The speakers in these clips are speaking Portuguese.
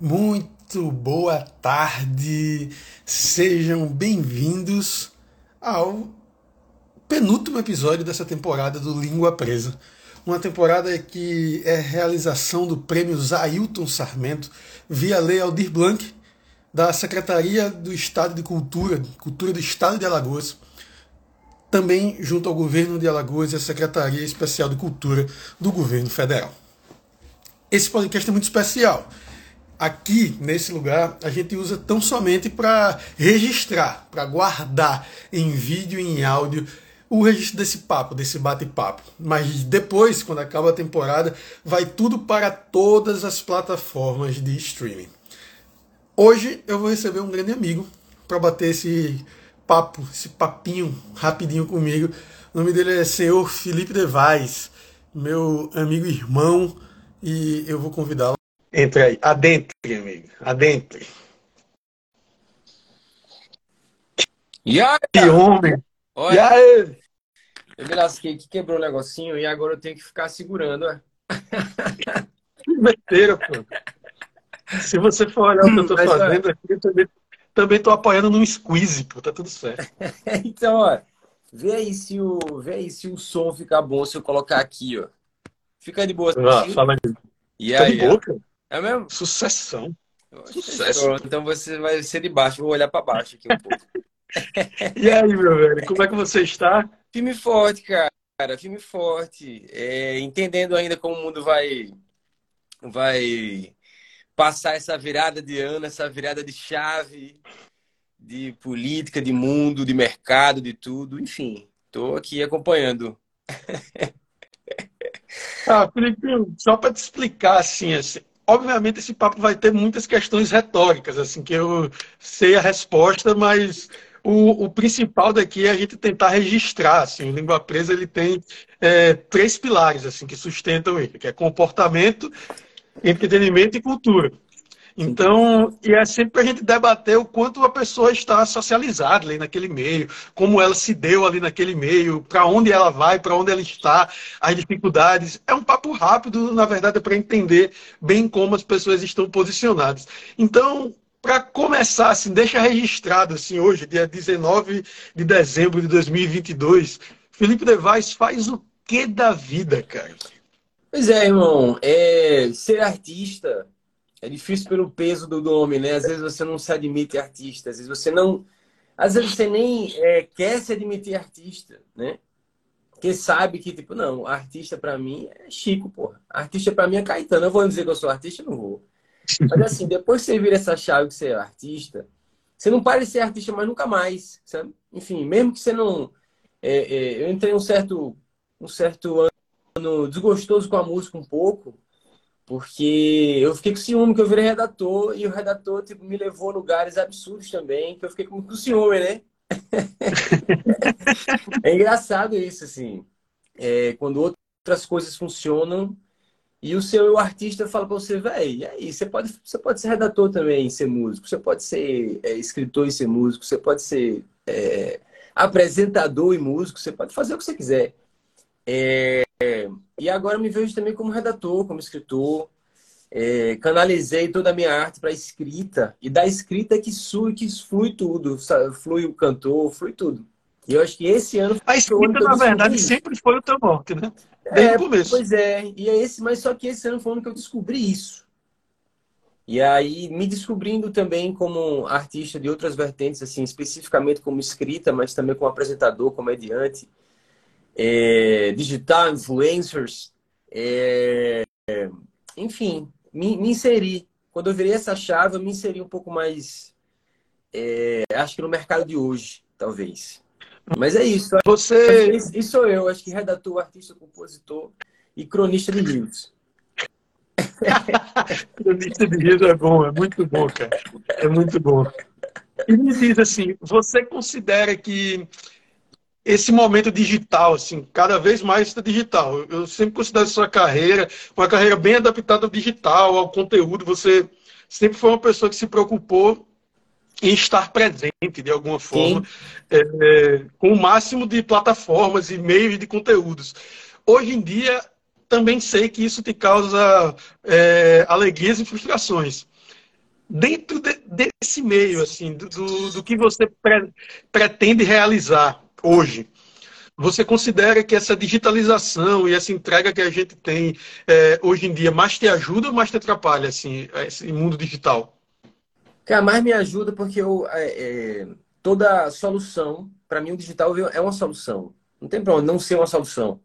Muito boa tarde, sejam bem-vindos ao penúltimo episódio dessa temporada do Língua Presa. Uma temporada que é realização do prêmio Zailton Sarmento via Lei Aldir Blanc, da Secretaria do Estado de Cultura, Cultura do Estado de Alagoas, também junto ao governo de Alagoas e a Secretaria Especial de Cultura do Governo Federal. Esse podcast é muito especial. Aqui, nesse lugar, a gente usa tão somente para registrar, para guardar em vídeo e em áudio o registro desse papo, desse bate-papo. Mas depois, quando acaba a temporada, vai tudo para todas as plataformas de streaming. Hoje eu vou receber um grande amigo para bater esse papo, esse papinho rapidinho comigo. O nome dele é Senhor Felipe Devais, meu amigo irmão, e eu vou convidá-lo. Entre aí, adentre, amigo, adentre. E aí? Que homem! Olha, E aí? eu me lasquei que quebrou o negocinho e agora eu tenho que ficar segurando. ó. Que besteira, pô. Se você for olhar o que eu tô Mas, fazendo aqui, eu também, também tô apoiando num squeeze, pô, tá tudo certo. Então, ó, vê aí se o, vê aí se o som ficar bom se eu colocar aqui, ó. Fica de boa. Ah, fala aí. E Tá de aí? ó. boa, cara? É mesmo? Sucessão. Sucesso. então você vai ser de baixo. Vou olhar pra baixo aqui um pouco. E aí, meu velho, como é que você está? Filme forte, cara. Filme forte. É, entendendo ainda como o mundo vai, vai passar essa virada de ano, essa virada de chave de política, de mundo, de mercado, de tudo. Enfim, tô aqui acompanhando. Ah, Felipe, só para te explicar, assim, assim, obviamente esse papo vai ter muitas questões retóricas, assim, que eu sei a resposta, mas o, o principal daqui é a gente tentar registrar, assim, o Língua Presa, ele tem é, três pilares, assim, que sustentam ele, que é comportamento, entretenimento e cultura. Então, e é sempre para a gente debater o quanto a pessoa está socializada ali naquele meio, como ela se deu ali naquele meio, para onde ela vai, para onde ela está, as dificuldades. É um papo rápido, na verdade, para entender bem como as pessoas estão posicionadas. Então, para começar, assim, deixa registrado, assim, hoje, dia 19 de dezembro de 2022, Felipe Devais faz o que da vida, cara? Pois é, irmão. É, ser artista é difícil pelo peso do nome, né? Às vezes você não se admite artista, às vezes você não. Às vezes você nem é, quer se admitir artista, né? Porque sabe que, tipo, não, artista pra mim é Chico, porra. Artista pra mim é Caetano. Eu vou dizer que eu sou artista? Não vou. Mas assim, depois que você vira essa chave que você é artista, você não para de ser artista mais nunca mais, sabe? Enfim, mesmo que você não. é, é, eu entrei um certo, um certo ano desgostoso com a música um pouco, porque eu fiquei com ciúme que eu virei redator e o redator tipo, me levou a lugares absurdos também, que eu fiquei com com ciúme, né? é engraçado isso, assim. É, quando outras coisas funcionam e o seu artista fala pra você, velho, e aí, você pode, você pode ser redator também e ser músico, você pode ser é, escritor e ser músico, você pode ser é, apresentador e músico, você pode fazer o que você quiser. É, e agora eu me vejo também como redator, como escritor. É, canalizei toda a minha arte para escrita e da escrita é que flui, que flui tudo, sabe? flui o cantor, flui tudo. E eu acho que esse ano A escrita, na verdade, isso. sempre foi o teu norte, né? Desde É, o começo. pois é, e é esse, mas só que esse ano foi o ano que eu descobri isso. E aí me descobrindo também como artista de outras vertentes, assim, especificamente como escrita, mas também como apresentador, comediante, é, digital, influencers, é, enfim, me, me inseri. Quando eu virei essa chave, eu me inseri um pouco mais, é, acho que no mercado de hoje, talvez. Mas é isso. Você, Isso sou eu, acho que redator, artista, compositor e cronista de livros. cronista de riso é bom, é muito bom, cara. É muito bom. E me diz assim, você considera que esse momento digital, assim, cada vez mais está digital. Eu sempre considero sua carreira uma carreira bem adaptada ao digital, ao conteúdo. Você sempre foi uma pessoa que se preocupou em estar presente de alguma forma, é, é, com o máximo de plataformas e meios de conteúdos. Hoje em dia, também sei que isso te causa é, alegrias e frustrações. dentro de, desse meio, assim, do, do, do que você pre, pretende realizar hoje, você considera que essa digitalização e essa entrega que a gente tem é, hoje em dia mais te ajuda ou mais te atrapalha, assim, esse mundo digital? Cara, mais me ajuda porque eu, é, é, toda solução, para mim o digital é uma solução. Não tem problema não ser uma solução.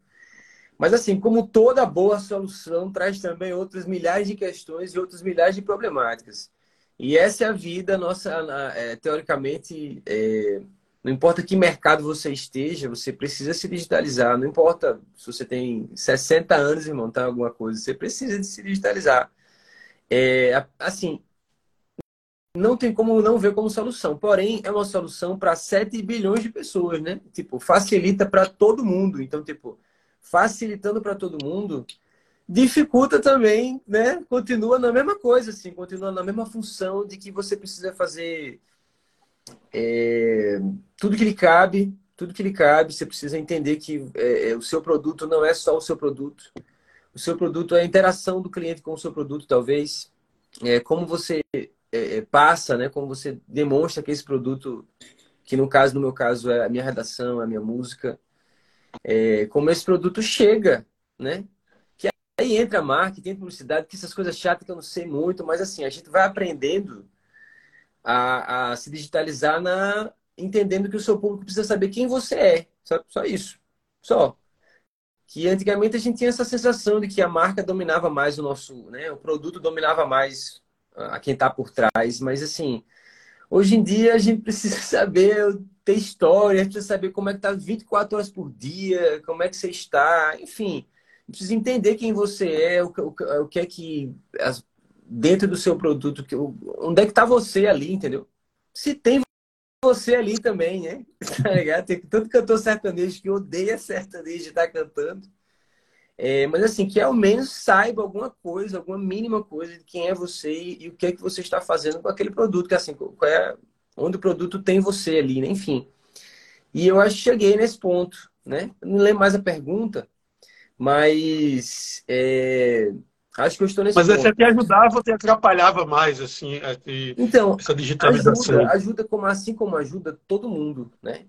Mas assim, como toda boa solução traz também outras milhares de questões e outras milhares de problemáticas. E essa é a vida nossa, é, teoricamente, é, não importa que mercado você esteja, você precisa se digitalizar. Não importa se você tem 60 anos e montar alguma coisa, você precisa de se digitalizar. É, assim, não tem como não ver como solução. Porém, é uma solução para 7 bilhões de pessoas, né? Tipo, facilita para todo mundo. Então, tipo, facilitando para todo mundo, dificulta também, né? Continua na mesma coisa, assim, continua na mesma função de que você precisa fazer é, tudo que lhe cabe, tudo que lhe cabe, você precisa entender que é, é, o seu produto não é só o seu produto. O seu produto é a interação do cliente com o seu produto, talvez. É, como você é, é, passa, né? Como você demonstra que esse produto, que no caso, no meu caso, é a minha redação, é a minha música, é, como esse produto chega, né? Que aí entra marketing, publicidade, que essas coisas chatas que eu não sei muito, mas assim, a gente vai aprendendo a, a se digitalizar na entendendo que o seu público precisa saber quem você é. Só, só isso. Só. Que antigamente a gente tinha essa sensação de que a marca dominava mais o nosso, né? O produto dominava mais a quem está por trás. Mas assim, hoje em dia a gente precisa saber ter história, precisa saber como é que está 24 horas por dia, como é que você está, enfim. Precisa entender quem você é, o, o, o que é que as, dentro do seu produto, que, onde é que está você ali, entendeu? Se tem você ali também, né? Tem tanto cantor sertanejo que odeia sertanejo estar tá cantando. É, mas assim, que ao menos saiba alguma coisa, alguma mínima coisa de quem é você e, e o que é que você está fazendo com aquele produto, que assim, é, onde o produto tem você ali, né? Enfim. E eu acho que cheguei nesse ponto, né? não lembro mais a pergunta, mas é, Acho que eu estou nesse Mas ponto. você te ajudava ou te atrapalhava mais, assim, então, essa digitalização? Ajuda, ajuda como, assim como ajuda todo mundo, né?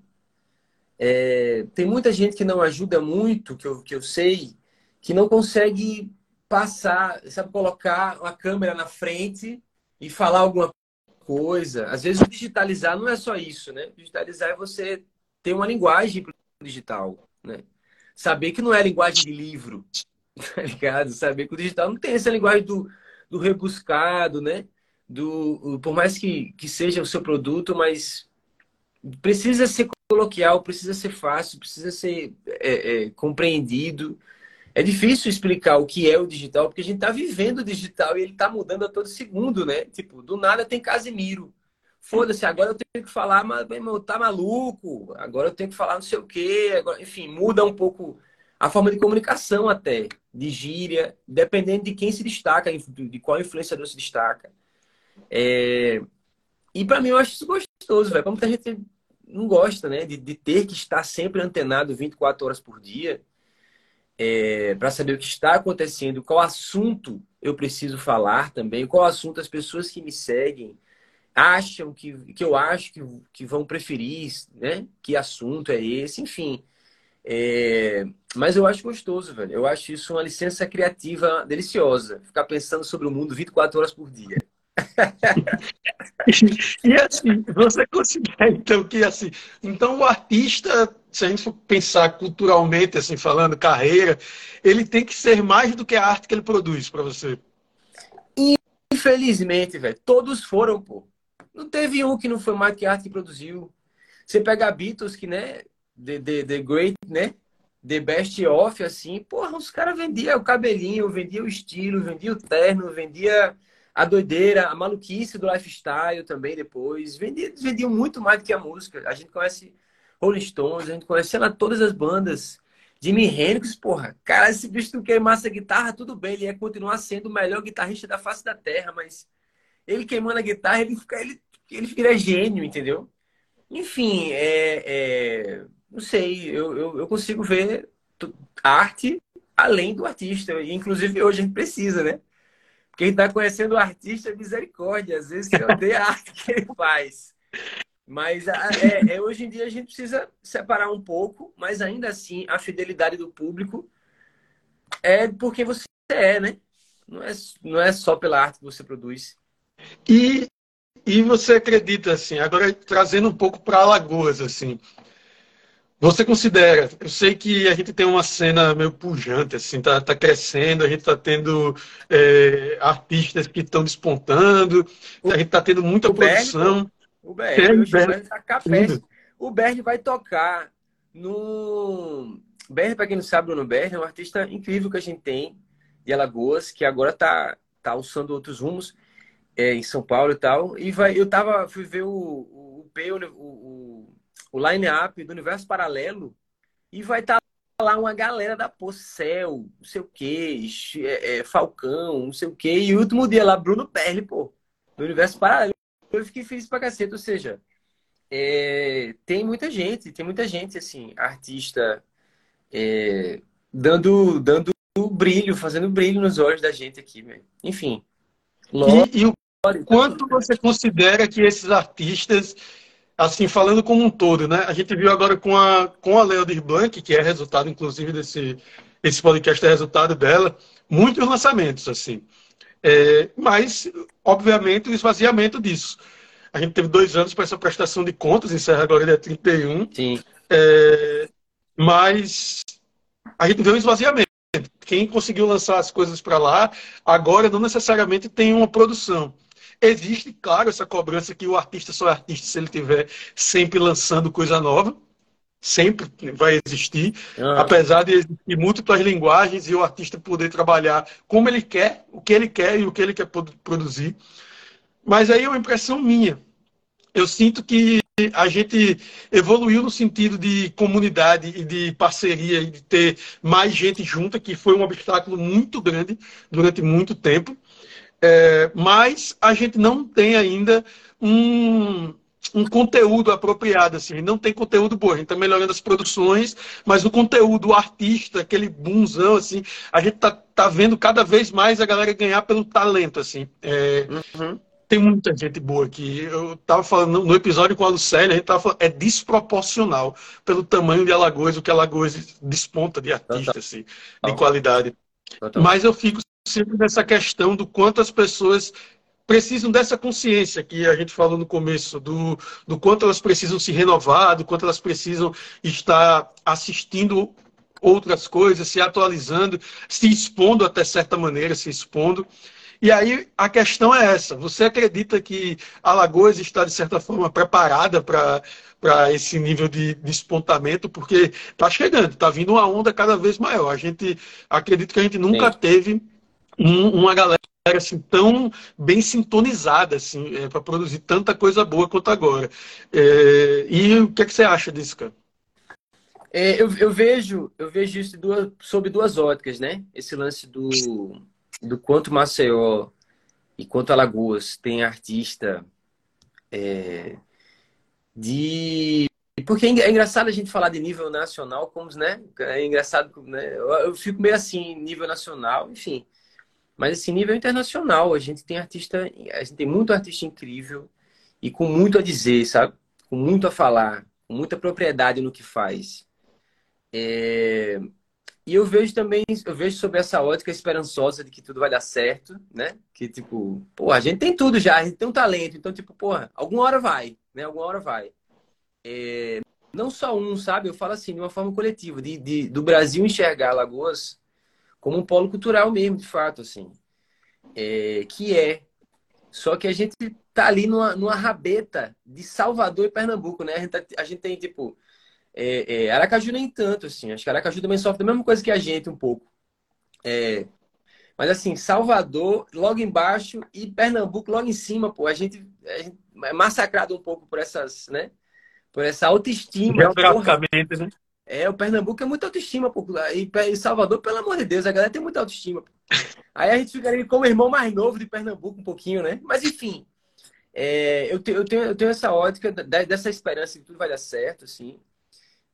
É, tem muita gente que não ajuda muito, que eu, que eu sei, que não consegue passar, sabe, colocar uma câmera na frente e falar alguma coisa. Às vezes o digitalizar não é só isso, né? Digitalizar é você ter uma linguagem digital, né? Saber que não é linguagem de livro, tá ligado? Saber que o digital não tem essa linguagem do, do rebuscado, né? Do, por mais que, que seja o seu produto, mas precisa ser coloquial, precisa ser fácil, precisa ser é, é, compreendido. É difícil explicar o que é o digital, porque a gente está vivendo o digital e ele está mudando a todo segundo, né? Tipo, do nada tem Casimiro. Foda-se, agora eu tenho que falar, mas meu, tá maluco. Agora eu tenho que falar não sei o quê. Agora, enfim, muda um pouco a forma de comunicação até, de gíria, dependendo de quem se destaca, de qual influenciador se destaca. É... E para mim eu acho isso gostoso, velho. Como muita gente não gosta, né? De, de, ter que estar sempre antenado 24 horas por dia é... para saber o que está acontecendo, qual assunto eu preciso falar também, qual assunto as pessoas que me seguem acham que, que eu acho que, que vão preferir, né? Que assunto é esse, enfim. É... Mas eu acho gostoso, velho. Eu acho isso uma licença criativa deliciosa. Ficar pensando sobre o mundo 24 horas por dia. e assim, você considera então que assim, então o artista, se a gente for pensar culturalmente, assim, falando carreira, ele tem que ser mais do que a arte que ele produz para você. Infelizmente, velho, todos foram, pô. Não teve um que não foi mais que a arte que produziu. Você pega Beatles, que, né, The, the, the Great, né? The Best Off, assim, porra, os caras vendiam o cabelinho, vendiam o estilo, vendiam o terno, vendia a doideira, a maluquice do lifestyle também depois. Vendiam, vendiam muito mais do que a música. A gente conhece Rolling Stones, a gente conhece, lá, todas as bandas. Jimi Hendrix, porra, cara, esse bicho não queimasse a guitarra, tudo bem, ele ia continuar sendo o melhor guitarrista da face da terra, mas ele queimando a guitarra, ele fica, ele, ele vira gênio, entendeu? Enfim, é, é não sei, eu, eu, eu consigo ver arte além do artista. Inclusive hoje a gente precisa, né? Quem está conhecendo o artista é misericórdia. Às vezes você odeia a arte que ele faz. Mas é, é, hoje em dia a gente precisa separar um pouco, mas ainda assim a fidelidade do público é porque você é, né? Não é, não é só pela arte que você produz. E, e você acredita, assim, agora trazendo um pouco para Alagoas, assim, você considera, eu sei que a gente tem uma cena meio pujante, assim, tá, tá crescendo, a gente tá tendo é, artistas que estão despontando, a gente tá tendo muita o produção. o é, o. O BR vai tocar no... BR, para quem não sabe, o BR é um artista incrível que a gente tem de Alagoas, que agora tá, tá alçando outros rumos é, em São Paulo e tal. E vai, eu tava, fui ver o, o, o, o, o line-up do Universo Paralelo e vai estar tá lá uma galera da Pocel, não sei o quê, é, é, Falcão, não sei o quê. E o último dia lá, Bruno Perli, pô, do Universo Paralelo. Eu fiquei feliz pra cacete, ou seja, é, tem muita gente, tem muita gente, assim, artista é, dando, dando brilho, fazendo brilho nos olhos da gente aqui, velho. Enfim. Logo, e, e o Quanto você considera que esses artistas, assim, falando como um todo, né? A gente viu agora com a, com a Leodir Blanc, que é resultado, inclusive, desse esse podcast é resultado dela, muitos lançamentos, assim. É, mas, obviamente, o esvaziamento disso. A gente teve dois anos para essa prestação de contas, encerra agora dia 31. Sim. É, mas a gente vê um esvaziamento. Quem conseguiu lançar as coisas para lá, agora não necessariamente tem uma produção. Existe, claro, essa cobrança que o artista só é artista se ele tiver sempre lançando coisa nova. Sempre vai existir. Ah. Apesar de existir múltiplas linguagens e o artista poder trabalhar como ele quer, o que ele quer e o que ele quer produzir. Mas aí é uma impressão minha. Eu sinto que a gente evoluiu no sentido de comunidade e de parceria e de ter mais gente junta, que foi um obstáculo muito grande durante muito tempo. É, mas a gente não tem ainda um, um conteúdo apropriado, assim, não tem conteúdo bom. A gente está melhorando as produções, mas o conteúdo, o artista, aquele boomzão, assim, a gente tá, tá vendo cada vez mais a galera ganhar pelo talento, assim. É, uhum. Tem muita gente boa aqui. Eu estava falando no episódio com a Lucélia, a gente tava falando, é desproporcional pelo tamanho de Alagoas, o que Alagoas desponta de artista, assim, de qualidade. Mas eu fico sempre nessa questão do quanto as pessoas precisam dessa consciência que a gente falou no começo, do, do quanto elas precisam se renovar, do quanto elas precisam estar assistindo outras coisas, se atualizando, se expondo até certa maneira, se expondo. E aí a questão é essa: você acredita que Alagoas está, de certa forma, preparada para para esse nível de despontamento, porque está chegando, está vindo uma onda cada vez maior. A gente acredita que a gente nunca Sim. teve um, uma galera assim tão bem sintonizada assim é, para produzir tanta coisa boa quanto agora. É, e o que, é que você acha disso, cara? É, eu, eu, vejo eu vejo isso duas, sob duas óticas, né? Esse lance do, do quanto Maceió e quanto Alagoas tem artista é, de porque é engraçado a gente falar de nível nacional, como, né? É engraçado, né? Eu fico meio assim, nível nacional, enfim. Mas esse nível internacional, a gente tem artista, a gente tem muito artista incrível e com muito a dizer, sabe? Com muito a falar, com muita propriedade no que faz. É... E eu vejo também, eu vejo sobre essa ótica esperançosa de que tudo vai dar certo, né? Que tipo, pô, a gente tem tudo já, a gente tem um talento, então tipo, porra, alguma hora vai, né? Alguma hora vai. É... Não só um, sabe? Eu falo assim, de uma forma coletiva, de, de do Brasil enxergar Lagoas como um polo cultural mesmo, de fato, assim. É, que é. Só que a gente tá ali numa, numa rabeta de Salvador e Pernambuco, né? A gente, tá, a gente tem, tipo. É, é, Aracaju nem tanto, assim. Acho que Aracaju também sofre da mesma coisa que a gente, um pouco. É, mas, assim, Salvador logo embaixo e Pernambuco logo em cima, pô. A gente, a gente é massacrado um pouco por essas, né? Por essa autoestima. Geograficamente, né? É, o Pernambuco é muita autoestima, pô. E Salvador, pelo amor de Deus, a galera tem muita autoestima. Pô. Aí a gente fica ali como irmão mais novo de Pernambuco, um pouquinho, né? Mas enfim, é, eu, tenho, eu, tenho, eu tenho essa ótica dessa esperança que tudo vai dar certo, assim.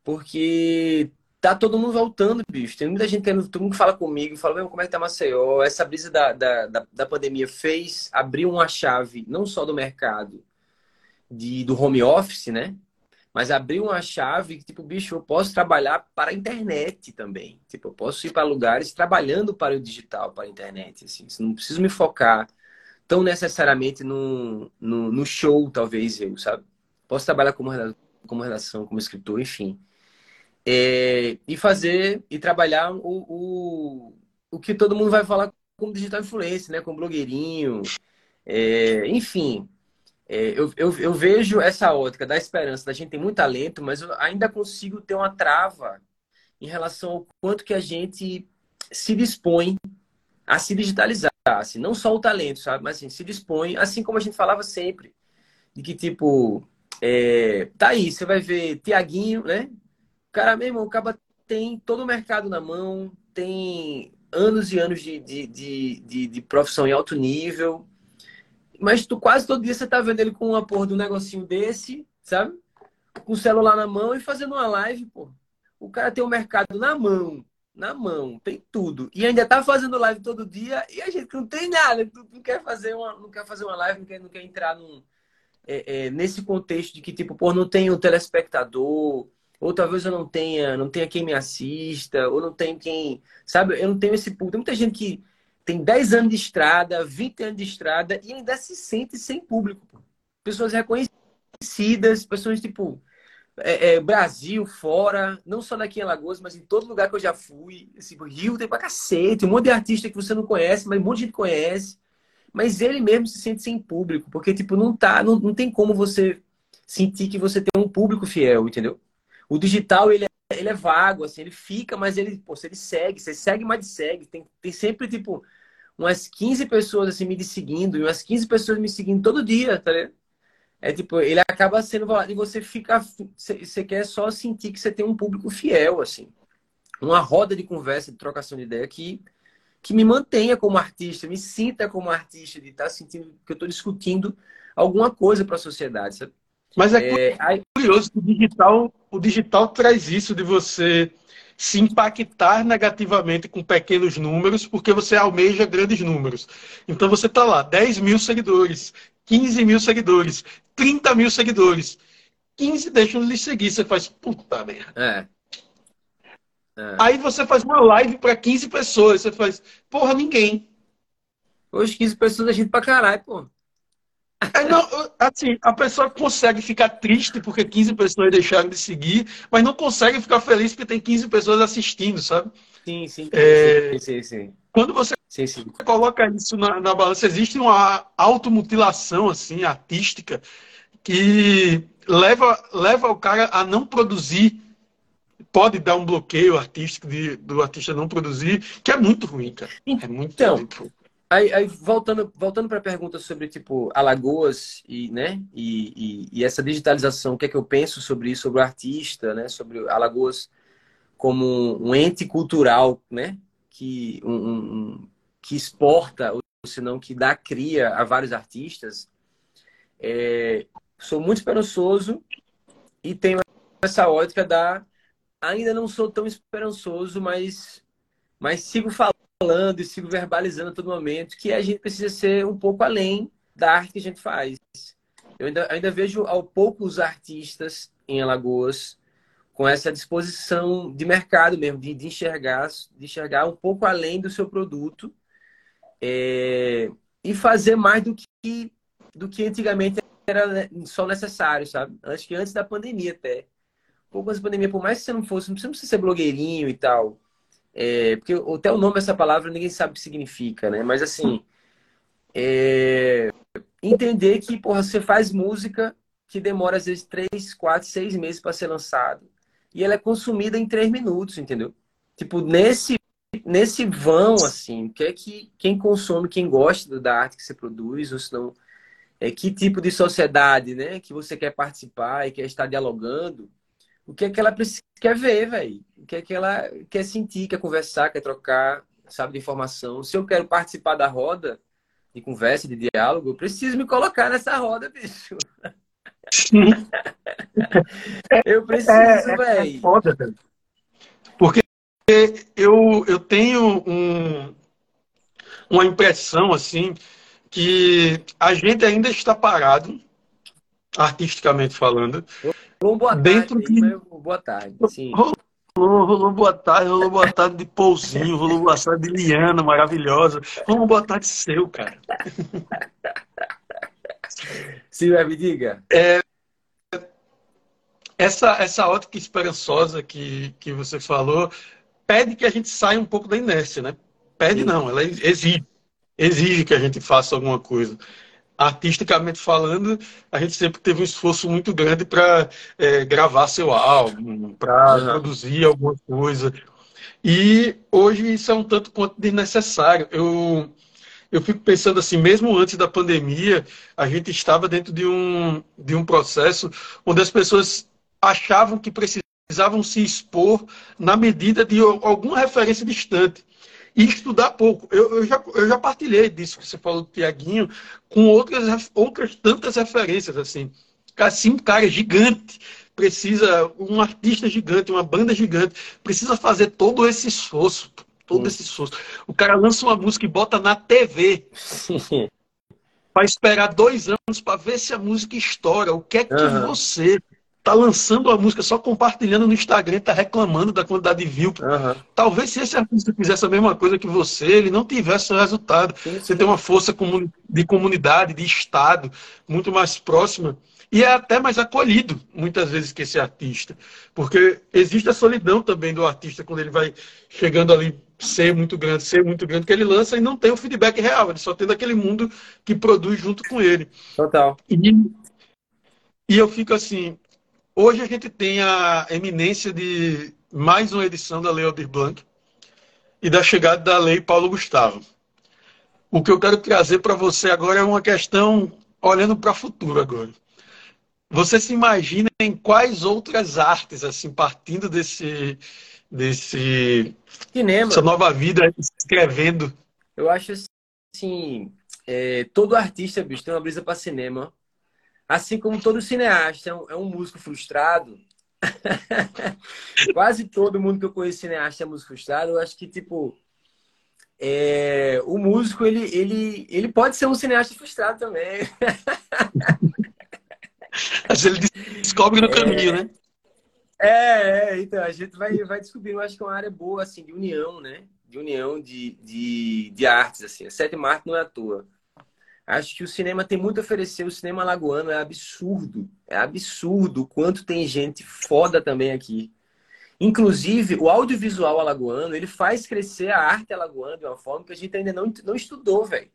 Porque tá todo mundo voltando, bicho. Tem muita gente querendo, todo mundo fala comigo, fala, como é que tá Maceió? Essa brisa da, da, da, da pandemia fez abrir uma chave, não só do mercado de, do home office, né? Mas abriu uma chave que, tipo, bicho, eu posso trabalhar para a internet também. Tipo, eu posso ir para lugares trabalhando para o digital, para a internet. Assim. Não preciso me focar tão necessariamente no, no, no show, talvez eu, sabe? Posso trabalhar como, como redação, como escritor, enfim. É, e fazer e trabalhar o, o, o que todo mundo vai falar como digital influencer, né? Como blogueirinho. É, enfim, é, eu, eu, eu, vejo essa ótica da esperança, da gente tem muito talento, mas eu ainda consigo ter uma trava em relação ao quanto que a gente se dispõe a se digitalizar. Assim, não só o talento, sabe? Mas assim, se dispõe, assim como a gente falava sempre, de que tipo, é, tá aí, você vai ver Tiaguinho, né? O cara mesmo, o cara tem todo o mercado na mão, tem anos e anos de, de, de, de, de profissão em alto nível, mas tu quase todo dia você tá vendo ele com uma porra de um negocinho desse, sabe? Com o celular na mão e fazendo uma live, pô. O cara tem o mercado na mão, na mão, tem tudo. E ainda tá fazendo live todo dia e a gente não tem nada. Tu não quer fazer uma, não quer fazer uma live, não quer, não quer entrar num, é, é, nesse contexto de que, tipo, pô, não tem um telespectador, ou talvez eu não tenha, não tenha quem me assista, ou não tenho quem, sabe? Eu não tenho esse público. Tem muita gente que tem 10 anos de estrada, 20 anos de estrada e ainda se sente sem público. Pessoas reconhecidas, pessoas tipo é, é, Brasil, fora, não só daqui em Alagoas, mas em todo lugar que eu já fui. Assim, Rio tem pra cacete, um monte de artista que você não conhece, mas um monte de gente conhece. Mas ele mesmo se sente sem público, porque tipo, não tá, não, não tem como você sentir que você tem um público fiel, entendeu? O digital, ele é, ele é vago, assim, ele fica, mas ele, pô, ele segue, você segue, mas segue. Tem, tem sempre, tipo, umas 15 pessoas assim me seguindo e umas 15 pessoas me seguindo todo dia, tá ligado? É tipo, ele acaba sendo e você fica você quer só sentir que você tem um público fiel assim. Uma roda de conversa, de trocação de ideia que que me mantenha como artista, me sinta como artista de estar tá sentindo que eu estou discutindo alguma coisa para a sociedade, sabe? Mas é, é curioso que o digital, o digital traz isso de você se impactar negativamente com pequenos números, porque você almeja grandes números. Então você está lá, 10 mil seguidores, 15 mil seguidores, 30 mil seguidores. 15 deixam de seguir, você faz puta merda. É. É. Aí você faz uma live para 15 pessoas, você faz, porra, ninguém. Hoje 15 pessoas é gente pra caralho, pô. É, não, assim, a pessoa consegue ficar triste porque 15 pessoas deixaram de seguir, mas não consegue ficar feliz porque tem 15 pessoas assistindo, sabe? Sim, sim. É, sim, sim, sim. Quando você sim, sim. coloca isso na, na balança, existe uma automutilação assim, artística que leva, leva o cara a não produzir. Pode dar um bloqueio artístico de, do artista não produzir, que é muito ruim, cara. É muito, então, muito Aí, aí, voltando, voltando para a pergunta sobre tipo Alagoas e, né, e, e, e, essa digitalização, o que é que eu penso sobre isso, sobre o artista, né, sobre Alagoas como um ente cultural, né, que um, um que exporta ou senão que dá cria a vários artistas. É, sou muito esperançoso e tenho essa ótica da ainda não sou tão esperançoso, mas mas sigo falando falando e sigo verbalizando a todo momento que a gente precisa ser um pouco além da arte que a gente faz. Eu ainda, ainda vejo ao poucos artistas em Alagoas com essa disposição de mercado mesmo, de, de enxergar, de enxergar um pouco além do seu produto é, e fazer mais do que, do que antigamente era só necessário, sabe? Acho que antes da pandemia até. Um pouco antes da pandemia, por mais que você não fosse, não precisa ser blogueirinho e tal é, porque até o nome dessa palavra ninguém sabe o que significa, né? Mas assim, é, entender que porra, você faz música que demora às vezes três, quatro, seis meses para ser lançado e ela é consumida em três minutos, entendeu? Tipo nesse nesse vão assim, que é que quem consome, quem gosta da arte que você produz, ou senão é que tipo de sociedade, né, que você quer participar e quer estar dialogando o que é que ela quer ver, velho. O que é que ela quer sentir, quer conversar, quer trocar, sabe, de informação. Se eu quero participar da roda de conversa, de diálogo, eu preciso me colocar nessa roda, bicho. eu preciso, é, velho. É, é Porque eu, eu tenho um, uma impressão, assim, que a gente ainda está parado, artisticamente falando. Bom, boa dentro tarde, de... boa tarde. Sim. Rolou, rolou boa tarde, rolou boa tarde de Pouzinho, rolou boa tarde de Liana, maravilhosa. Rolou boa tarde seu, cara. Sim, me diga. É, essa, essa ótica esperançosa que, que você falou pede que a gente saia um pouco da inércia, né? Pede Sim. não, ela exige, exige que a gente faça alguma coisa artisticamente falando, a gente sempre teve um esforço muito grande para é, gravar seu álbum, para uhum. produzir alguma coisa. E hoje isso é um tanto quanto desnecessário. Eu, eu fico pensando assim, mesmo antes da pandemia, a gente estava dentro de um, de um processo onde as pessoas achavam que precisavam se expor na medida de alguma referência distante e estudar pouco. Eu, eu, já, eu já partilhei disso que você falou do Tiaguinho com outras, outras tantas referências, assim. Assim, um cara gigante precisa, um artista gigante, uma banda gigante, precisa fazer todo esse esforço, todo esse esforço. O cara lança uma música e bota na TV. para esperar dois anos para ver se a música estoura. O que é que uhum. você tá lançando a música só compartilhando no Instagram, tá reclamando da quantidade de view. Uhum. Talvez se esse artista fizesse a mesma coisa que você, ele não tivesse o resultado. Sim, sim. Você tem uma força de comunidade, de Estado, muito mais próxima. E é até mais acolhido, muitas vezes, que esse artista. Porque existe a solidão também do artista quando ele vai chegando ali, ser muito grande, ser muito grande, que ele lança e não tem o feedback real. Ele só tem daquele mundo que produz junto com ele. Total. E, e eu fico assim, Hoje a gente tem a eminência de mais uma edição da Lei Aldir Blanc e da chegada da Lei Paulo Gustavo. O que eu quero trazer para você agora é uma questão olhando para o futuro agora. Você se imagina em quais outras artes, assim, partindo desse, desse cinema, essa nova vida escrevendo? Eu acho assim, é, todo artista, bicho, tem uma brisa para cinema. Assim como todo cineasta é um, músico frustrado, quase todo mundo que eu conheço cineasta é músico frustrado, eu acho que, tipo, é, o músico, ele, ele, ele pode ser um cineasta frustrado também. Mas ele descobre no é, caminho, né? É, é, então, a gente vai, vai descobrir, eu acho que é uma área boa, assim, de união, né? De união de, de, de artes, assim. A sétima arte não é à toa. Acho que o cinema tem muito a oferecer. O cinema alagoano é absurdo. É absurdo o quanto tem gente foda também aqui. Inclusive, o audiovisual alagoano, ele faz crescer a arte alagoana de uma forma que a gente ainda não, não estudou, velho.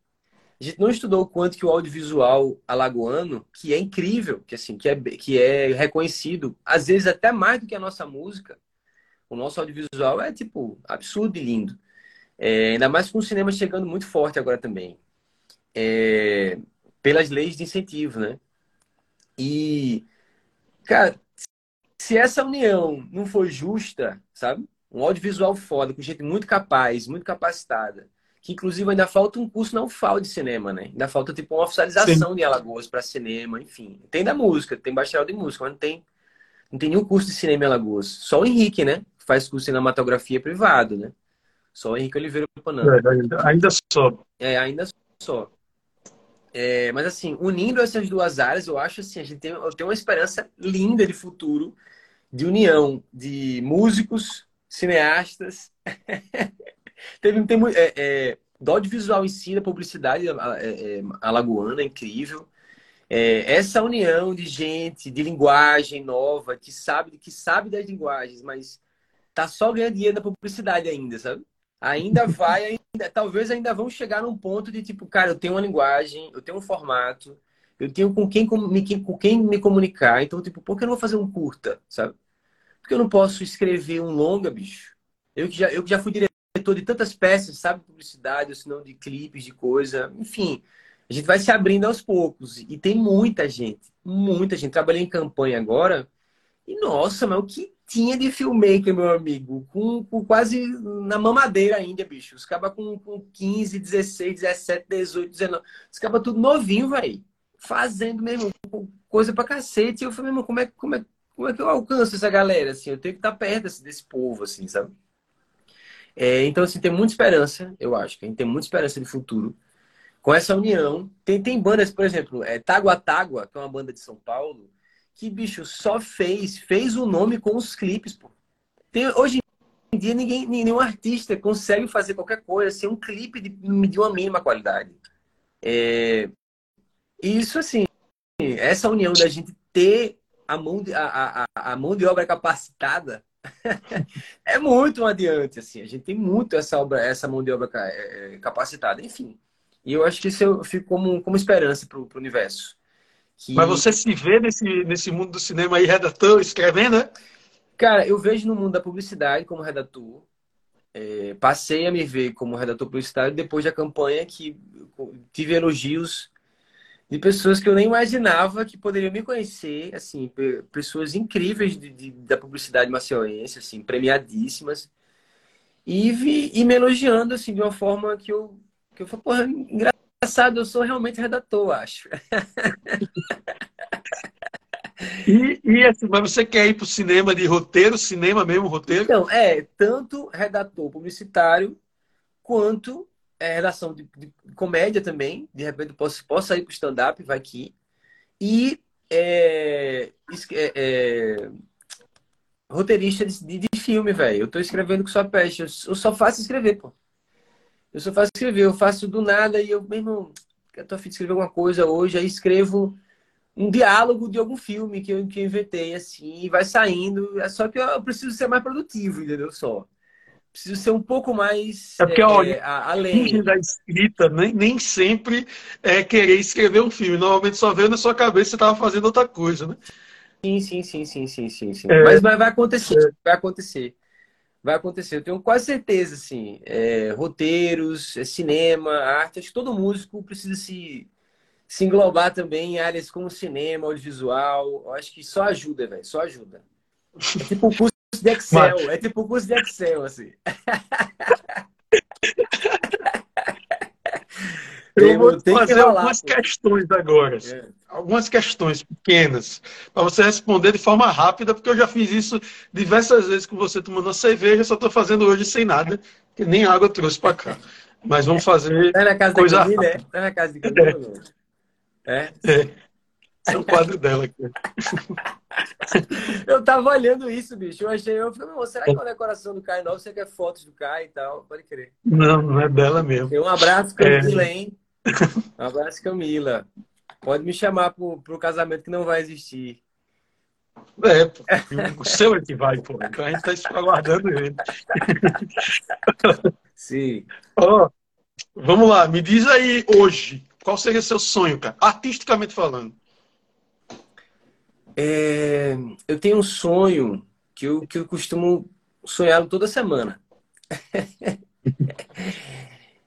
A gente não estudou o quanto que o audiovisual alagoano, que é incrível, que assim, que é, que é reconhecido, às vezes até mais do que a nossa música. O nosso audiovisual é, tipo, absurdo e lindo. É, ainda mais com o cinema chegando muito forte agora também é, pelas leis de incentivo, né? E, cara, se essa união não for justa, sabe? Um audiovisual foda, com gente muito capaz, muito capacitada, que inclusive ainda falta um curso na UFAL de cinema, né? Ainda falta tipo uma oficialização Sim. de Alagoas para cinema, enfim. Tem da música, tem bacharel de música, mas não tem, não tem nenhum curso de cinema em Alagoas. Só o Henrique, né? Faz curso de cinematografia privado, né? Só o Henrique Oliveira Panamá. É, ainda, ainda só. É, ainda só. É, mas assim, unindo essas duas áreas, eu acho assim, a gente tem, eu tenho uma esperança linda de futuro, de união de músicos, cineastas. tem, tem, é, é, do audiovisual em si, da publicidade é, é, alagoana, é incrível. É, essa união de gente, de linguagem nova, que sabe, que sabe das linguagens, mas tá só ganhando dinheiro da publicidade ainda, sabe? Ainda vai, ainda, talvez ainda vão chegar num ponto de tipo, cara, eu tenho uma linguagem, eu tenho um formato, eu tenho com quem, com, com quem me comunicar, então, tipo, por que eu não vou fazer um curta, sabe? Porque eu não posso escrever um longa, bicho. Eu que já, eu que já fui diretor de tantas peças, sabe? Publicidade, ou senão de clipes, de coisa, enfim. A gente vai se abrindo aos poucos. E tem muita gente, muita gente. Trabalhei em campanha agora. E nossa, mas o que tinha de filmmaker, meu amigo, com, com quase na mamadeira ainda, bicho. Os cabas com, com 15, 16, 17, 18, 19. Os cabas tudo novinho, velho. Fazendo mesmo coisa pra cacete. E eu falei, meu, como é, como, é, como é que eu alcanço essa galera? Assim, eu tenho que estar perto desse, desse povo, assim, sabe? É, então, assim, tem muita esperança, eu acho que tem muita esperança de futuro. Com essa união, tem, tem bandas, por exemplo, é, Tágua Tágua, que é uma banda de São Paulo, que, bicho, só fez, fez o nome com os clipes, pô. Tem, hoje em dia, ninguém, nenhum artista consegue fazer qualquer coisa sem um clipe de, de uma mínima qualidade. É, isso, assim, essa união da gente ter a mão de, a, a, a mão de obra capacitada é muito adiante, assim. A gente tem muito essa, obra, essa mão de obra é, capacitada, enfim. E eu acho que isso eu fico como, como esperança para o universo. Que... Mas você se vê nesse, nesse mundo do cinema aí, redator, escrevendo, né? Cara, eu vejo no mundo da publicidade como redator. É, passei a me ver como redator publicitário depois da campanha que tive elogios de pessoas que eu nem imaginava que poderiam me conhecer, assim, pessoas incríveis de, de, da publicidade macioense, assim, premiadíssimas, e, vi, e me elogiando, assim, de uma forma que eu, que eu falei, porra, engraçado, eu sou realmente redator, acho. E, e assim, mas você quer ir para o cinema de roteiro, cinema mesmo, roteiro? Então, é, tanto redator publicitário, quanto é, redação de, de, comédia também. De repente posso, posso sair para o stand-up, vai aqui. E é, é, é, roteirista de, de, de filme, velho. Eu estou escrevendo com sua peste. Eu, eu, só faço escrever, pô. Eu só faço escrever. Eu faço do nada e eu mesmo. Eu tô afim de escrever alguma coisa hoje, aí escrevo um diálogo de algum filme que eu, que eu inventei, assim, e vai saindo. É só que eu preciso ser mais produtivo, entendeu? Só. Preciso ser um pouco mais é porque, é, olha, além. da escrita nem, nem sempre é querer escrever um filme. Normalmente só vendo na sua cabeça você estava fazendo outra coisa, né? Sim, sim, sim, sim, sim, sim. sim. É. Mas vai, vai acontecer, é. vai acontecer. Vai acontecer, eu tenho quase certeza, assim. É, roteiros, é, cinema, arte, acho que todo músico precisa se se englobar também em áreas como cinema, audiovisual. Eu acho que só ajuda, velho. Só ajuda. É tipo um curso de Excel. Mas... É tipo um curso de Excel, assim. Eu vou fazer algumas questões agora. É. Algumas questões pequenas. Para você responder de forma rápida, porque eu já fiz isso diversas vezes com você tomando uma cerveja, só estou fazendo hoje sem nada, que nem água trouxe para cá. Mas vamos fazer. Tá na casa coisa da Camila, é? Tá na casa de Camila, é. É? É. Esse é o quadro dela aqui. eu tava olhando isso, bicho. Eu achei, eu falei, será que é uma decoração do Caio Novo? Você quer fotos do Caio e tal? Pode crer. Não, não é dela mesmo. Um abraço, Camila, é. hein? Um abraço, Camila. Pode me chamar pro, pro casamento que não vai existir. É, o seu é que vai, pô. Então a gente tá aguardando ele. Sim. Oh, vamos lá, me diz aí hoje, qual seria seu sonho, cara? Artisticamente falando. É, eu tenho um sonho que eu, que eu costumo sonhar toda semana.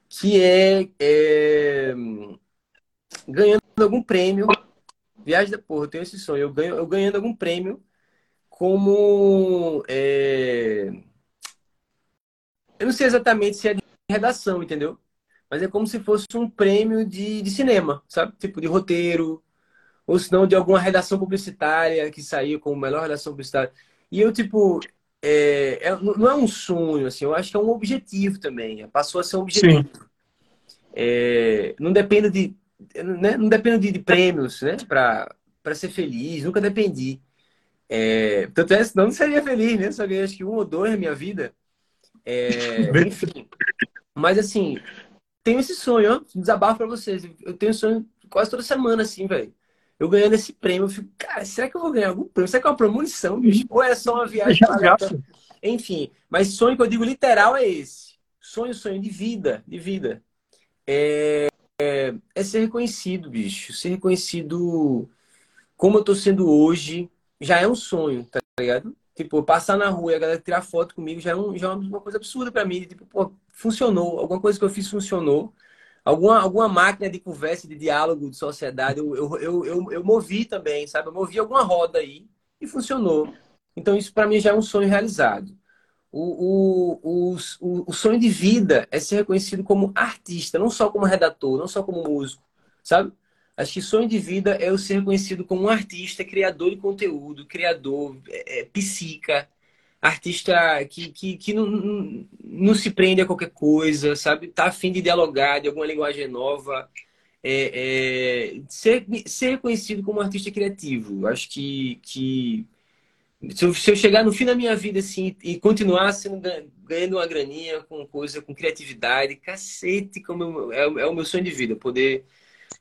que é, é, ganhando algum prêmio. Viagem da porra, eu tenho esse sonho. Eu, ganho, eu ganhando algum prêmio como. É, eu não sei exatamente se é de redação, entendeu? mas é como se fosse um prêmio de, de cinema, sabe? Tipo de roteiro, ou se não de alguma redação publicitária que saiu como melhor redação publicitária. E eu, tipo, é, é, não é um sonho, assim, eu acho que é um objetivo também. Passou a ser um objetivo. É, não depende de. Né? Não depende de, de prêmios, né? Para ser feliz, nunca dependi. É, tanto é, não seria feliz, né? Só ganhei acho que um ou dois na minha vida. É, enfim. Mas assim, tenho esse sonho, ó, desabafo pra vocês. Eu tenho sonho quase toda semana, assim, velho. Eu ganhando esse prêmio, eu fico, cara, será que eu vou ganhar algum prêmio? Será que é uma premonição, bicho? Ou é só uma viagem para Enfim, mas sonho que eu digo literal é esse. Sonho, sonho de vida, de vida. É, é, ser reconhecido, bicho. Ser reconhecido como eu tô sendo hoje já é um sonho, tá ligado? Tipo, passar na rua e a galera tirar foto comigo já é, um, já é uma coisa absurda para mim. Tipo, pô, funcionou. Alguma coisa que eu fiz funcionou. Alguma, alguma máquina de conversa, de diálogo, de sociedade, eu, eu, eu, eu, eu movi também, sabe? Eu movi alguma roda aí e funcionou. Então, isso para mim já é um sonho realizado. O, o, o, o, sonho de vida é ser reconhecido como artista, não só como redator, não só como músico, sabe? Acho que sonho de vida é eu ser reconhecido como um artista, criador de conteúdo, criador, é, é, psica, artista que, que, que não, não, não, se prende a qualquer coisa, sabe? Tá afim de dialogar de alguma linguagem nova. É, é, ser, ser reconhecido como um artista criativo. Acho que, que se eu, se eu, chegar no fim da minha vida assim e continuar sendo, ganhando uma graninha com coisa, com criatividade, cacete, como é, é o meu sonho de vida, poder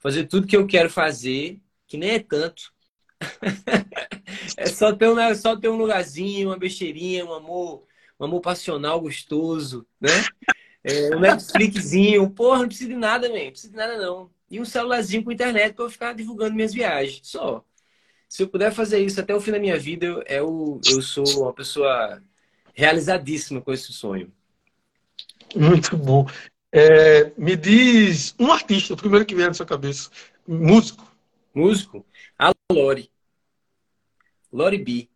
fazer tudo que eu quero fazer, que nem é tanto. é só ter, um, só ter um lugarzinho, uma besteirinha, um amor, um amor passional gostoso, né? É, um Netflixzinho. Porra, não precisa de nada, man. Não precisa de nada, não. E um celularzinho com internet para eu ficar divulgando minhas viagens. Só. Se eu puder fazer isso até o fim da minha vida, eu, eu, eu sou uma pessoa realizadíssima com esse sonho. Muito bom. É, me diz um artista, o primeiro que vem na sua cabeça. Músico. Músico? A Lori. Lori B.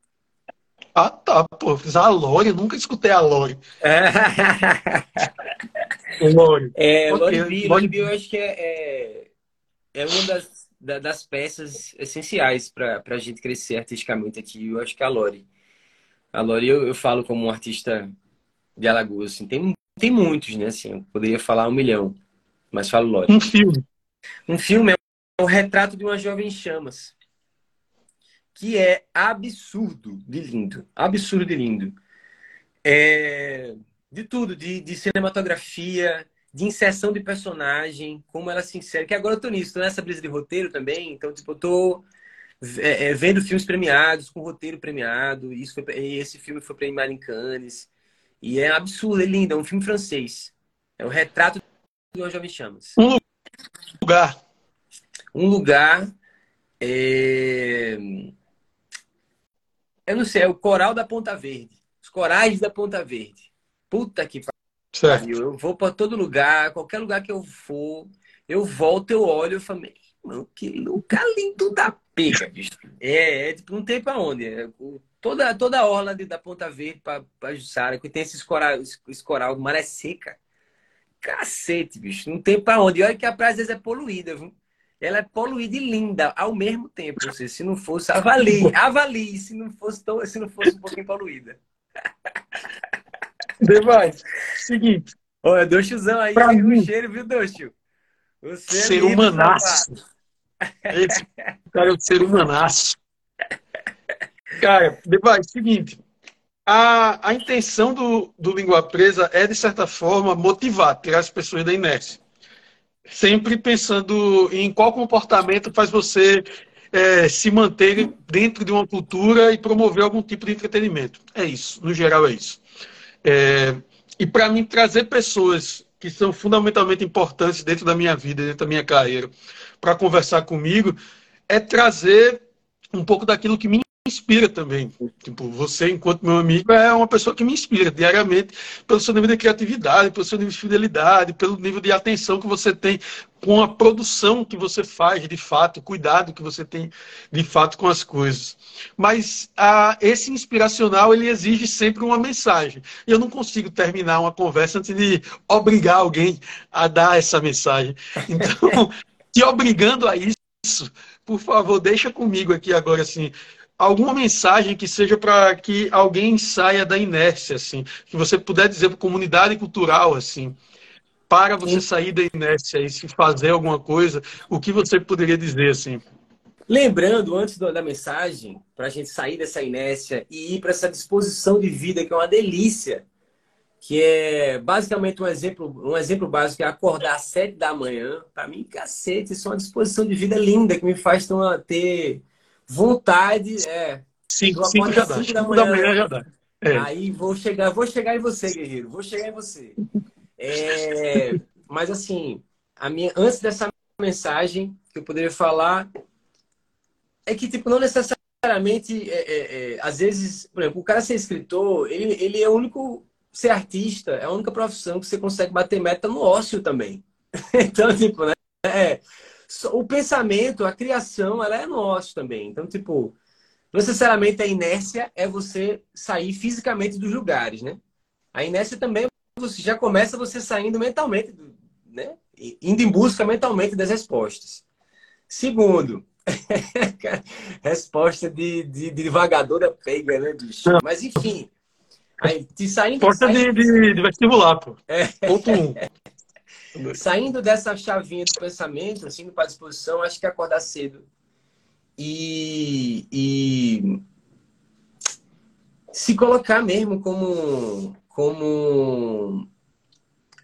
Ah, tá, pô. A Lori, nunca escutei a Lori. Lori. É, okay. Lori B, Lori B eu acho que é, é, é uma das, das peças essenciais para a gente crescer artisticamente aqui. Eu acho que a Lori. A Lori eu, eu falo como um artista de Alagoas. Assim, tem tem muitos, né? Assim, eu poderia falar um milhão, mas falo lógico. Um filme. Um filme é o retrato de uma jovem chamas, que é absurdo de lindo, absurdo de lindo. É, de tudo, de, de cinematografia, de inserção de personagem, como ela se insere. Que agora eu tô nisso, tô nessa brisa de roteiro também, então, tipo, eu tô é, é, vendo filmes premiados, com roteiro premiado. Isso foi, esse filme foi premiado em Cannes. E é absurdo, é lindo, é um filme francês. É o retrato de uma jovem chamas. Um lugar. Um lugar. É... Eu não sei, é o Coral da Ponta Verde. Os corais da Ponta Verde. Puta que pariu. Eu vou para todo lugar, qualquer lugar que eu for, eu volto, eu olho e falo, mano, que lugar lindo da pega, bicho. É, é tipo, não tem pra onde. É, toda, toda a orla de, da Ponta Verde para Jussara, que tem esse coral, esse coral maré seca. Cacete, bicho. Não tem para onde. E olha que a praia às vezes é poluída, viu? Ela é poluída e linda ao mesmo tempo. Ou se não fosse, avalie, avalie se não fosse, tão, se não fosse um pouquinho poluída. Demais. Seguinte. Olha, Doxuzão aí, pra o mim, cheiro, viu, Doxo? Você é ser humanaço. Esse cara é um ser humanaço. Cara, depois, seguinte. A, a intenção do, do Língua Presa é, de certa forma, motivar, tirar as pessoas da inércia. Sempre pensando em qual comportamento faz você é, se manter dentro de uma cultura e promover algum tipo de entretenimento. É isso, no geral é isso. É, e para mim, trazer pessoas que são fundamentalmente importantes dentro da minha vida, dentro da minha carreira, para conversar comigo, é trazer um pouco daquilo que me inspira também. Tipo, você, enquanto meu amigo, é uma pessoa que me inspira diariamente pelo seu nível de criatividade, pelo seu nível de fidelidade, pelo nível de atenção que você tem com a produção que você faz, de fato, o cuidado que você tem, de fato, com as coisas. Mas a, esse inspiracional, ele exige sempre uma mensagem. E eu não consigo terminar uma conversa antes de obrigar alguém a dar essa mensagem. Então, te obrigando a isso, por favor, deixa comigo aqui agora, assim, alguma mensagem que seja para que alguém saia da inércia, assim, que você puder dizer para a comunidade cultural, assim, para você sair da inércia e se fazer alguma coisa, o que você poderia dizer, assim? Lembrando, antes da mensagem, para a gente sair dessa inércia e ir para essa disposição de vida que é uma delícia, que é basicamente um exemplo, um exemplo básico é acordar às sete da manhã. Para mim, cacete, isso é uma disposição de vida linda que me faz ter vontade, é. Cinco, cinco já dá. Cinco da manhã, da manhã já dá. É. Aí vou chegar, vou chegar em você, guerreiro. Vou chegar em você. É, mas assim, a minha, antes dessa mensagem que eu poderia falar é que tipo não necessariamente, é, é, é, às vezes, por exemplo, o cara ser escritor, ele, ele é o único ser artista, é a única profissão que você consegue bater meta no ócio também. então, tipo, né? O pensamento, a criação, ela é nossa também. Então, tipo, necessariamente a inércia é você sair fisicamente dos lugares, né? A inércia também você já começa você saindo mentalmente, né? Indo em busca mentalmente das respostas. Segundo, resposta de, de, de devagadora pega, né, bicho? Mas enfim, aí, te saindo, Resposta saindo... de, de, de vestibular, pô. É. Ponto um. Saindo dessa chavinha do pensamento, assim, para disposição, acho que é acordar cedo e, e se colocar mesmo como, como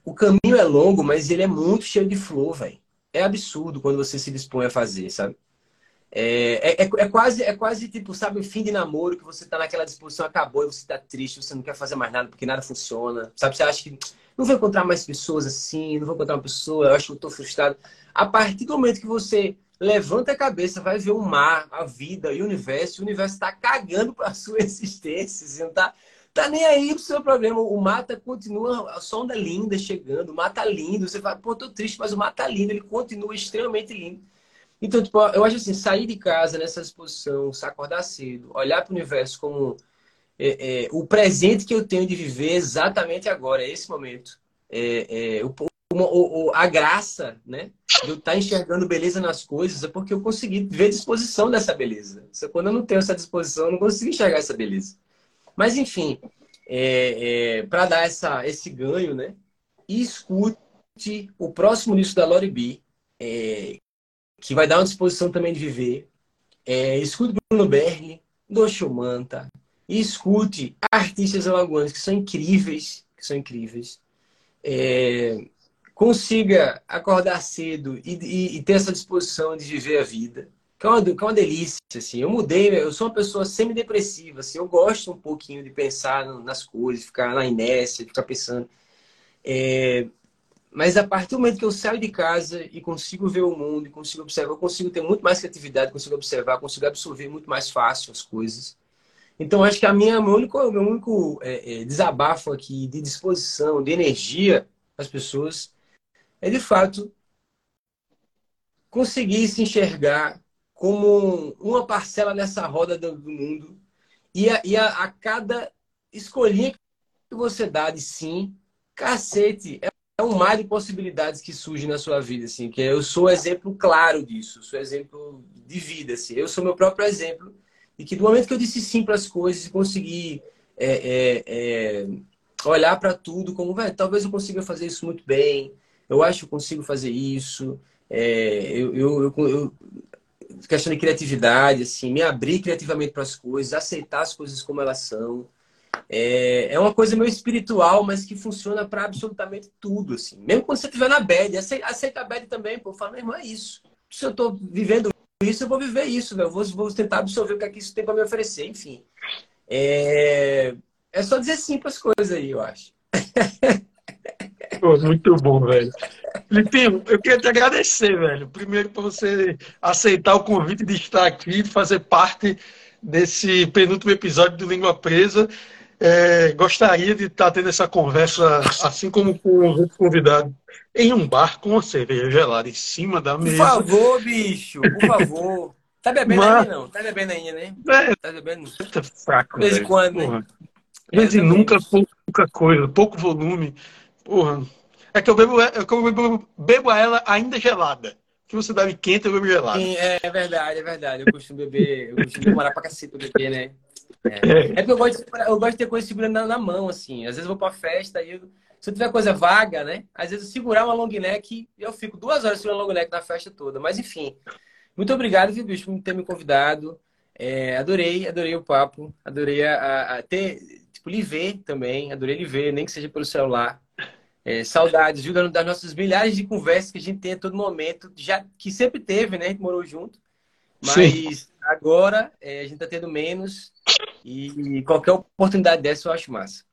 o caminho é longo, mas ele é muito cheio de flor, velho. É absurdo quando você se dispõe a fazer, sabe? É, é, é, é, quase, é quase tipo, sabe, fim de namoro que você tá naquela disposição, acabou e você tá triste, você não quer fazer mais nada porque nada funciona, sabe? Você acha que não vou encontrar mais pessoas assim, não vou encontrar uma pessoa, eu acho que eu tô frustrado. A partir do momento que você levanta a cabeça, vai ver o mar, a vida, o universo, o universo está cagando para a sua existência, você não tá, tá nem aí pro seu problema. O mar tá, continua, a sonda linda chegando, o mar tá lindo, você vai, pô, tô triste, mas o mar tá lindo, ele continua extremamente lindo. Então, tipo, eu acho assim, sair de casa nessa exposição, se acordar cedo, olhar para o universo como é, é, o presente que eu tenho de viver exatamente agora, é esse momento. É, é o, o, a graça, né? De eu estar tá enxergando beleza nas coisas é porque eu consegui ver disposição dessa beleza. Quando eu não tenho essa disposição, eu não consigo enxergar essa beleza. Mas, enfim, é, é, para dar essa, esse ganho, né? Escute o próximo disco da Lori B, que vai dar uma disposição também de viver. É, escute Bruno Berli, Docho Manta, escute artistas alagoanos que são incríveis, que são incríveis. É, consiga acordar cedo e, e, e, ter essa disposição de viver a vida, que é uma, que é uma delícia. Assim. Eu mudei, eu sou uma pessoa semi-depressiva. Assim, eu gosto um pouquinho de pensar nas coisas, ficar na inércia, ficar pensando. É, mas a partir do momento que eu saio de casa e consigo ver o mundo, consigo observar, eu consigo ter muito mais criatividade, consigo observar, consigo absorver muito mais fácil as coisas. Então, acho que a minha, meu único, meu único é, é, desabafo aqui de disposição, de energia das pessoas, é de fato conseguir se enxergar como uma parcela nessa roda do, mundo e, a, e a, a cada escolhinha que você dá de sim, cacete, é é um mar de possibilidades que surge na sua vida, assim, que eu sou exemplo claro disso, sou exemplo de vida, assim. Eu sou meu próprio exemplo e que do momento que eu disse sim para as coisas e consegui é, é, é, olhar para tudo como, velho, talvez eu consiga fazer isso muito bem, eu acho que eu consigo fazer isso, é, eu, eu, eu, eu, questão de criatividade, assim, me abrir criativamente para as coisas, aceitar as coisas como elas são, é, é uma coisa meio espiritual, mas que funciona para absolutamente tudo, assim. Mesmo quando você estiver na bad, aceita, a bad também, pô. Fala, meu irmão, é isso. Se eu estou vivendo isso, eu vou viver isso, velho. Vou, vou tentar absorver o que, é que isso tem para me oferecer, enfim. É, é só dizer sim as coisas aí, eu acho. Muito bom, velho. Lipinho, eu queria te agradecer, velho. Primeiro, por você aceitar o convite de estar aqui, de fazer parte desse penúltimo episódio do Língua Presa. É, gostaria de estar tendo essa conversa, assim como com os convidados, em um bar com uma cerveja gelada em cima da mesa. Por favor, bicho, por favor. Tá bebendo Mas... ainda, não? Tá bebendo ainda, né? É, tá bebendo? Tá fraco, De vez em quando, né? De vez em nunca, pouca coisa, pouco volume. Porra. É que eu bebo, é que eu bebo, bebo ela ainda gelada. Que você bebe quente, eu bebo gelada. Sim, é verdade, é verdade. Eu costumo beber, eu costumo demorar pra cacete pra beber, né? É, é porque eu gosto, de, eu gosto de ter coisa segurando na, na, mão, assim. Às vezes eu vou pra festa e eu, se eu tiver coisa vaga, né? Às vezes eu segurar uma long neck eu fico duas horas segurando long neck na festa toda. Mas enfim, muito obrigado, viu, bicho, por ter me convidado. É, adorei, adorei o papo. Adorei a, a, a, ter, tipo, lhe ver também. Adorei lhe ver, nem que seja pelo celular. É, saudades, viu, das nossas milhares de conversas que a gente tem a todo momento, já que sempre teve, né? A gente morou junto. Mas Sim. agora é, a gente tá tendo menos. E qualquer oportunidade dessa eu acho massa.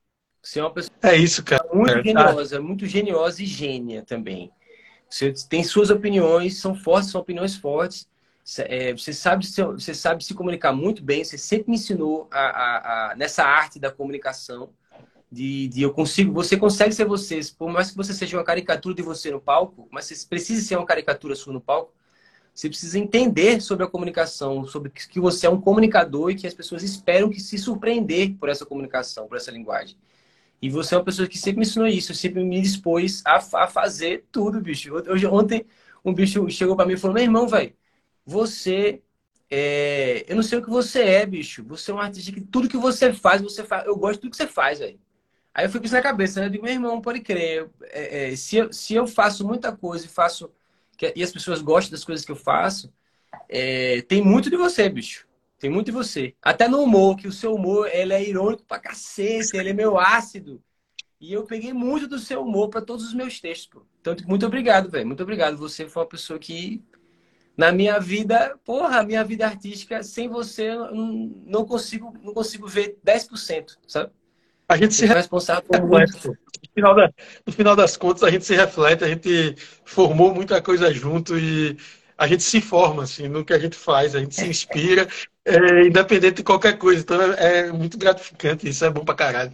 Você é uma pessoa é isso, cara. muito é, geniosa, muito geniosa e gênia também. Você tem suas opiniões, são fortes, são opiniões fortes. É, você, sabe, você sabe se comunicar muito bem, você sempre me ensinou a, a, a, nessa arte da comunicação. De, de, eu consigo, você consegue ser você, por mais que você seja uma caricatura de você no palco, mas você precisa ser uma caricatura sua no palco, você precisa entender sobre a comunicação, sobre que você é um comunicador e que as pessoas esperam que se surpreender por essa comunicação, por essa linguagem. E você é uma pessoa que sempre me ensinou isso, sempre me dispôs a, a fazer tudo, bicho. Hoje, ontem, um bicho chegou para mim e falou: Meu irmão, velho, você é... eu não sei o que você é, bicho. Você é um artista que tudo que você faz, você faz. Eu gosto de tudo que você faz, velho. Aí eu fico isso na cabeça, né? Eu digo, meu irmão, pode crer. É, é, se, eu, se eu faço muita coisa e faço. E as pessoas gostam das coisas que eu faço, é, tem muito de você, bicho. Tem muito de você. Até no humor, que o seu humor ele é irônico pra cacete, ele é meio ácido. E eu peguei muito do seu humor para todos os meus textos, pô. Então, muito obrigado, velho. Muito obrigado. Você foi uma pessoa que, na minha vida, porra, minha vida artística, sem você, eu não consigo, não consigo ver 10%, sabe? A gente se responsável por muito. No final, da, no final das contas, a gente se reflete, a gente formou muita coisa junto e a gente se forma assim, no que a gente faz, a gente se inspira, é, independente de qualquer coisa. Então é, é, muito gratificante, isso é bom pra caralho.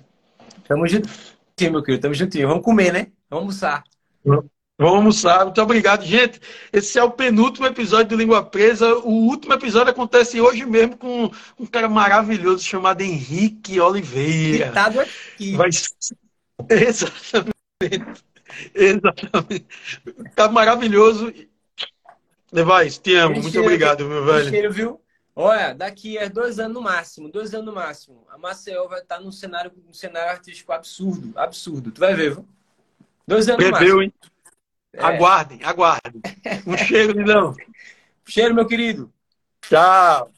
Tamo juntinho, meu querido, tamo juntinho. Vamos comer, né? Vamos almoçar. Vamos almoçar. Muito obrigado, gente. Esse é o penúltimo episódio do Língua Presa. O último episódio acontece hoje mesmo com um cara maravilhoso chamado Henrique Oliveira. Ditado aqui. Vai... Exatamente. Exatamente. Tá maravilhoso. Levais, te amo. Muito cheiro, obrigado, meu velho. Cheiro, viu? Olha, daqui a dois anos no máximo, dois anos no máximo, a Maceió vai estar num cenário, num cenário artístico absurdo, absurdo. Tu vai ver, viu? Dois anos Bebeu, no máximo. Hein? É. Aguardem, aguardem. Um cheiro, Lidão. Cheiro, meu querido. Tchau.